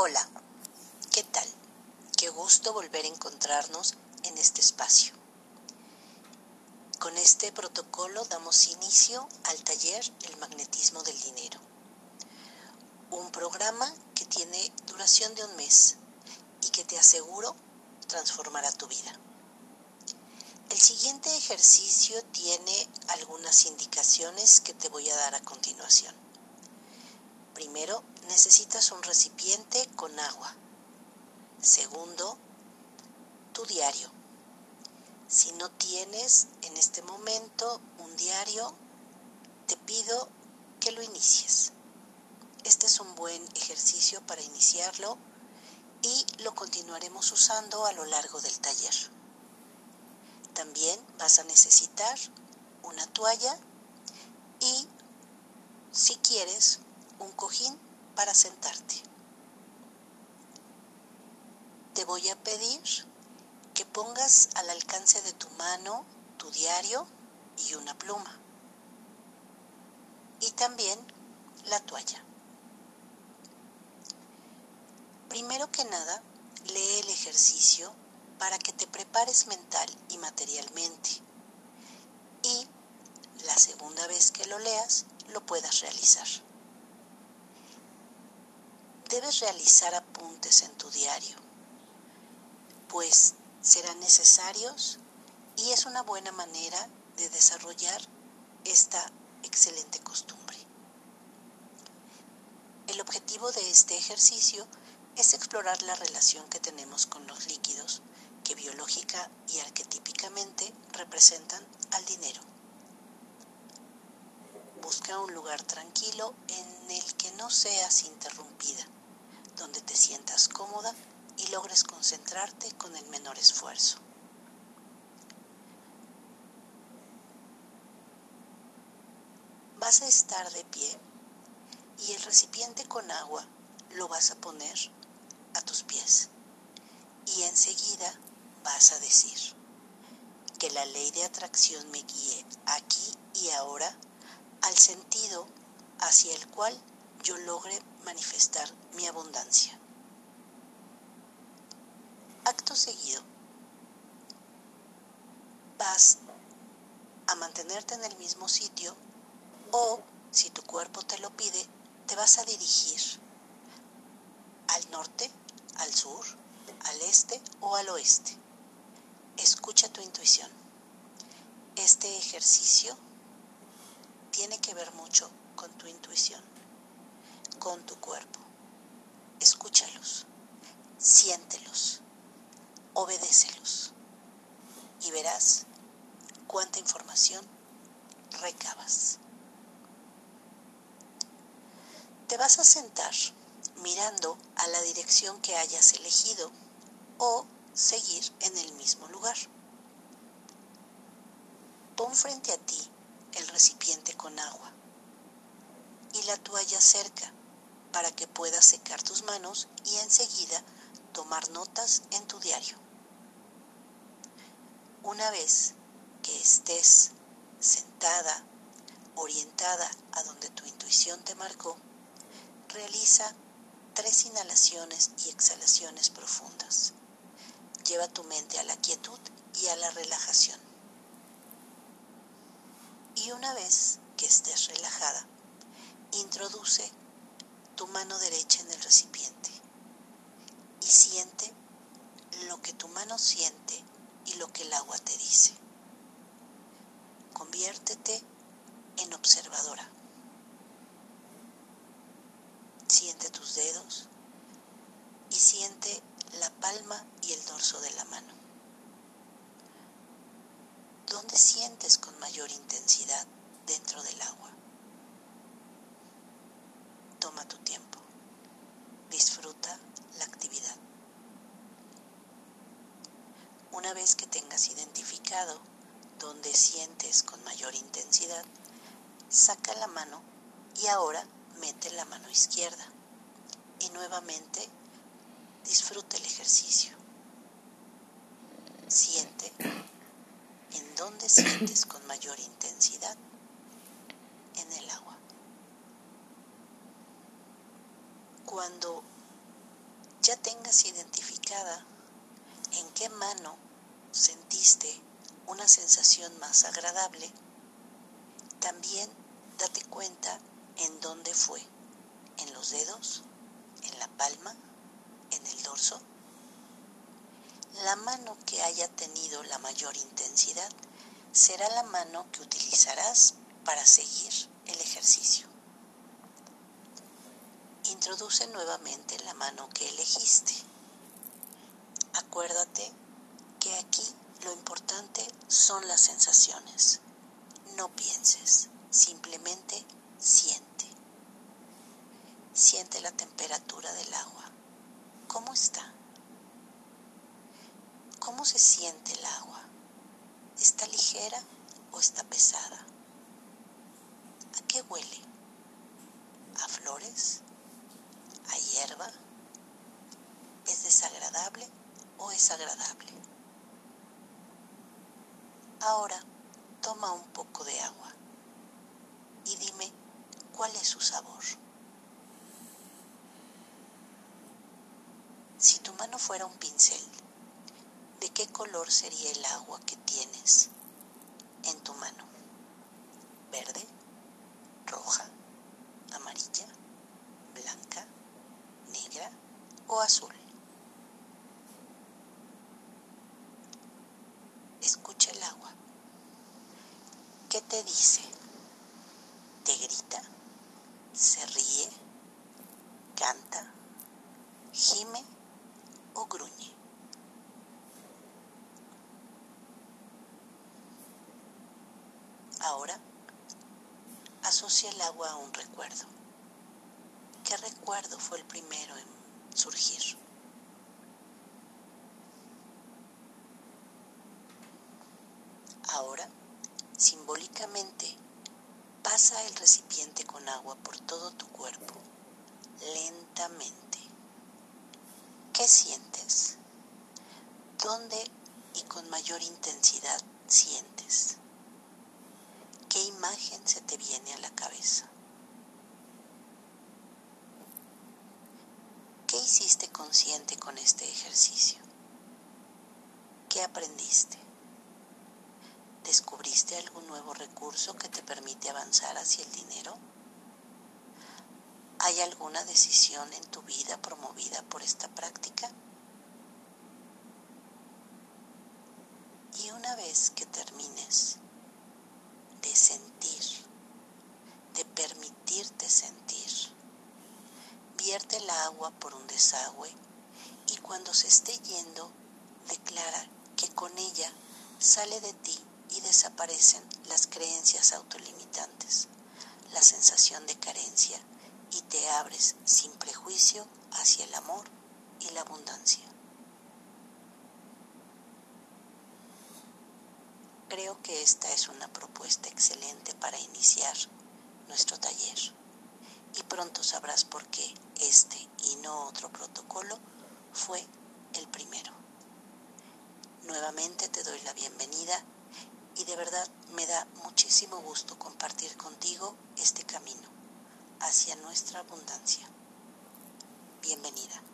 Hola, ¿qué tal? Qué gusto volver a encontrarnos en este espacio. Con este protocolo damos inicio al taller El magnetismo del dinero, un programa que tiene duración de un mes y que te aseguro transformará tu vida. El siguiente ejercicio tiene algunas indicaciones que te voy a dar a continuación. Primero, necesitas un recipiente con agua. Segundo, tu diario. Si no tienes en este momento un diario, te pido que lo inicies. Este es un buen ejercicio para iniciarlo y lo continuaremos usando a lo largo del taller. También vas a necesitar una toalla y, si quieres, un cojín para sentarte. Te voy a pedir que pongas al alcance de tu mano tu diario y una pluma. Y también la toalla. Primero que nada, lee el ejercicio para que te prepares mental y materialmente. Y la segunda vez que lo leas, lo puedas realizar. Debes realizar apuntes en tu diario, pues serán necesarios y es una buena manera de desarrollar esta excelente costumbre. El objetivo de este ejercicio es explorar la relación que tenemos con los líquidos que biológica y arquetípicamente representan al dinero. Busca un lugar tranquilo en el que no seas interrumpida, donde te sientas cómoda y logres concentrarte con el menor esfuerzo. Vas a estar de pie y el recipiente con agua lo vas a poner a tus pies y enseguida vas a decir que la ley de atracción me guíe aquí y ahora al sentido hacia el cual yo logre manifestar mi abundancia. Acto seguido, vas a mantenerte en el mismo sitio o, si tu cuerpo te lo pide, te vas a dirigir al norte, al sur, al este o al oeste. Escucha tu intuición. Este ejercicio tiene que ver mucho con tu intuición, con tu cuerpo. Escúchalos, siéntelos, obedécelos y verás cuánta información recabas. Te vas a sentar mirando a la dirección que hayas elegido o seguir en el mismo lugar. Pon frente a ti el recipiente con agua y la toalla cerca para que puedas secar tus manos y enseguida tomar notas en tu diario. Una vez que estés sentada, orientada a donde tu intuición te marcó, realiza tres inhalaciones y exhalaciones profundas. Lleva tu mente a la quietud y a la relajación. Y una vez que estés relajada, introduce tu mano derecha en el recipiente y siente lo que tu mano siente y lo que el agua te dice. Conviértete en observadora. Siente tus dedos y siente la palma y el dorso de la mano. ¿Dónde sientes con mayor intensidad dentro del agua? Toma tu tiempo. Disfruta la actividad. Una vez que tengas dónde sientes con mayor intensidad, saca la mano y ahora mete la mano izquierda y nuevamente disfruta el ejercicio. Siente en dónde sientes con mayor intensidad en el agua. Cuando ya tengas identificada en qué mano sentiste una sensación más agradable, también date cuenta en dónde fue, en los dedos, en la palma, en el dorso. La mano que haya tenido la mayor intensidad será la mano que utilizarás para seguir el ejercicio. Introduce nuevamente la mano que elegiste. Acuérdate que aquí lo importante son las sensaciones. No pienses, simplemente siente. Siente la temperatura del agua. ¿Cómo está? ¿Cómo se siente el agua? ¿Está ligera o está pesada? ¿A qué huele? ¿A flores? ¿A hierba? ¿Es desagradable o es agradable? Ahora toma un poco de agua y dime cuál es su sabor. Si tu mano fuera un pincel, ¿de qué color sería el agua que tienes en tu mano? ¿Verde? ¿Roja? ¿Amarilla? ¿Blanca? ¿Negra? ¿O azul? Escucha el agua. ¿Qué te dice? ¿Te grita? ¿Se ríe? ¿Canta? ¿Gime o gruñe? Ahora, asocia el agua a un recuerdo. ¿Qué recuerdo fue el primero en surgir? Ahora, simbólicamente, pasa el recipiente con agua por todo tu cuerpo, lentamente. ¿Qué sientes? ¿Dónde y con mayor intensidad sientes? ¿Qué imagen se te viene a la cabeza? ¿Qué hiciste consciente con este ejercicio? ¿Qué aprendiste? ¿Descubriste algún nuevo recurso que te permite avanzar hacia el dinero? ¿Hay alguna decisión en tu vida promovida por esta práctica? Y una vez que termines de sentir, de permitirte sentir, vierte el agua por un desagüe y cuando se esté yendo, declara que con ella sale de ti y desaparecen las creencias autolimitantes, la sensación de carencia y te abres sin prejuicio hacia el amor y la abundancia. Creo que esta es una propuesta excelente para iniciar nuestro taller y pronto sabrás por qué este y no otro protocolo fue el primero. Nuevamente te doy la bienvenida de verdad me da muchísimo gusto compartir contigo este camino hacia nuestra abundancia. Bienvenida.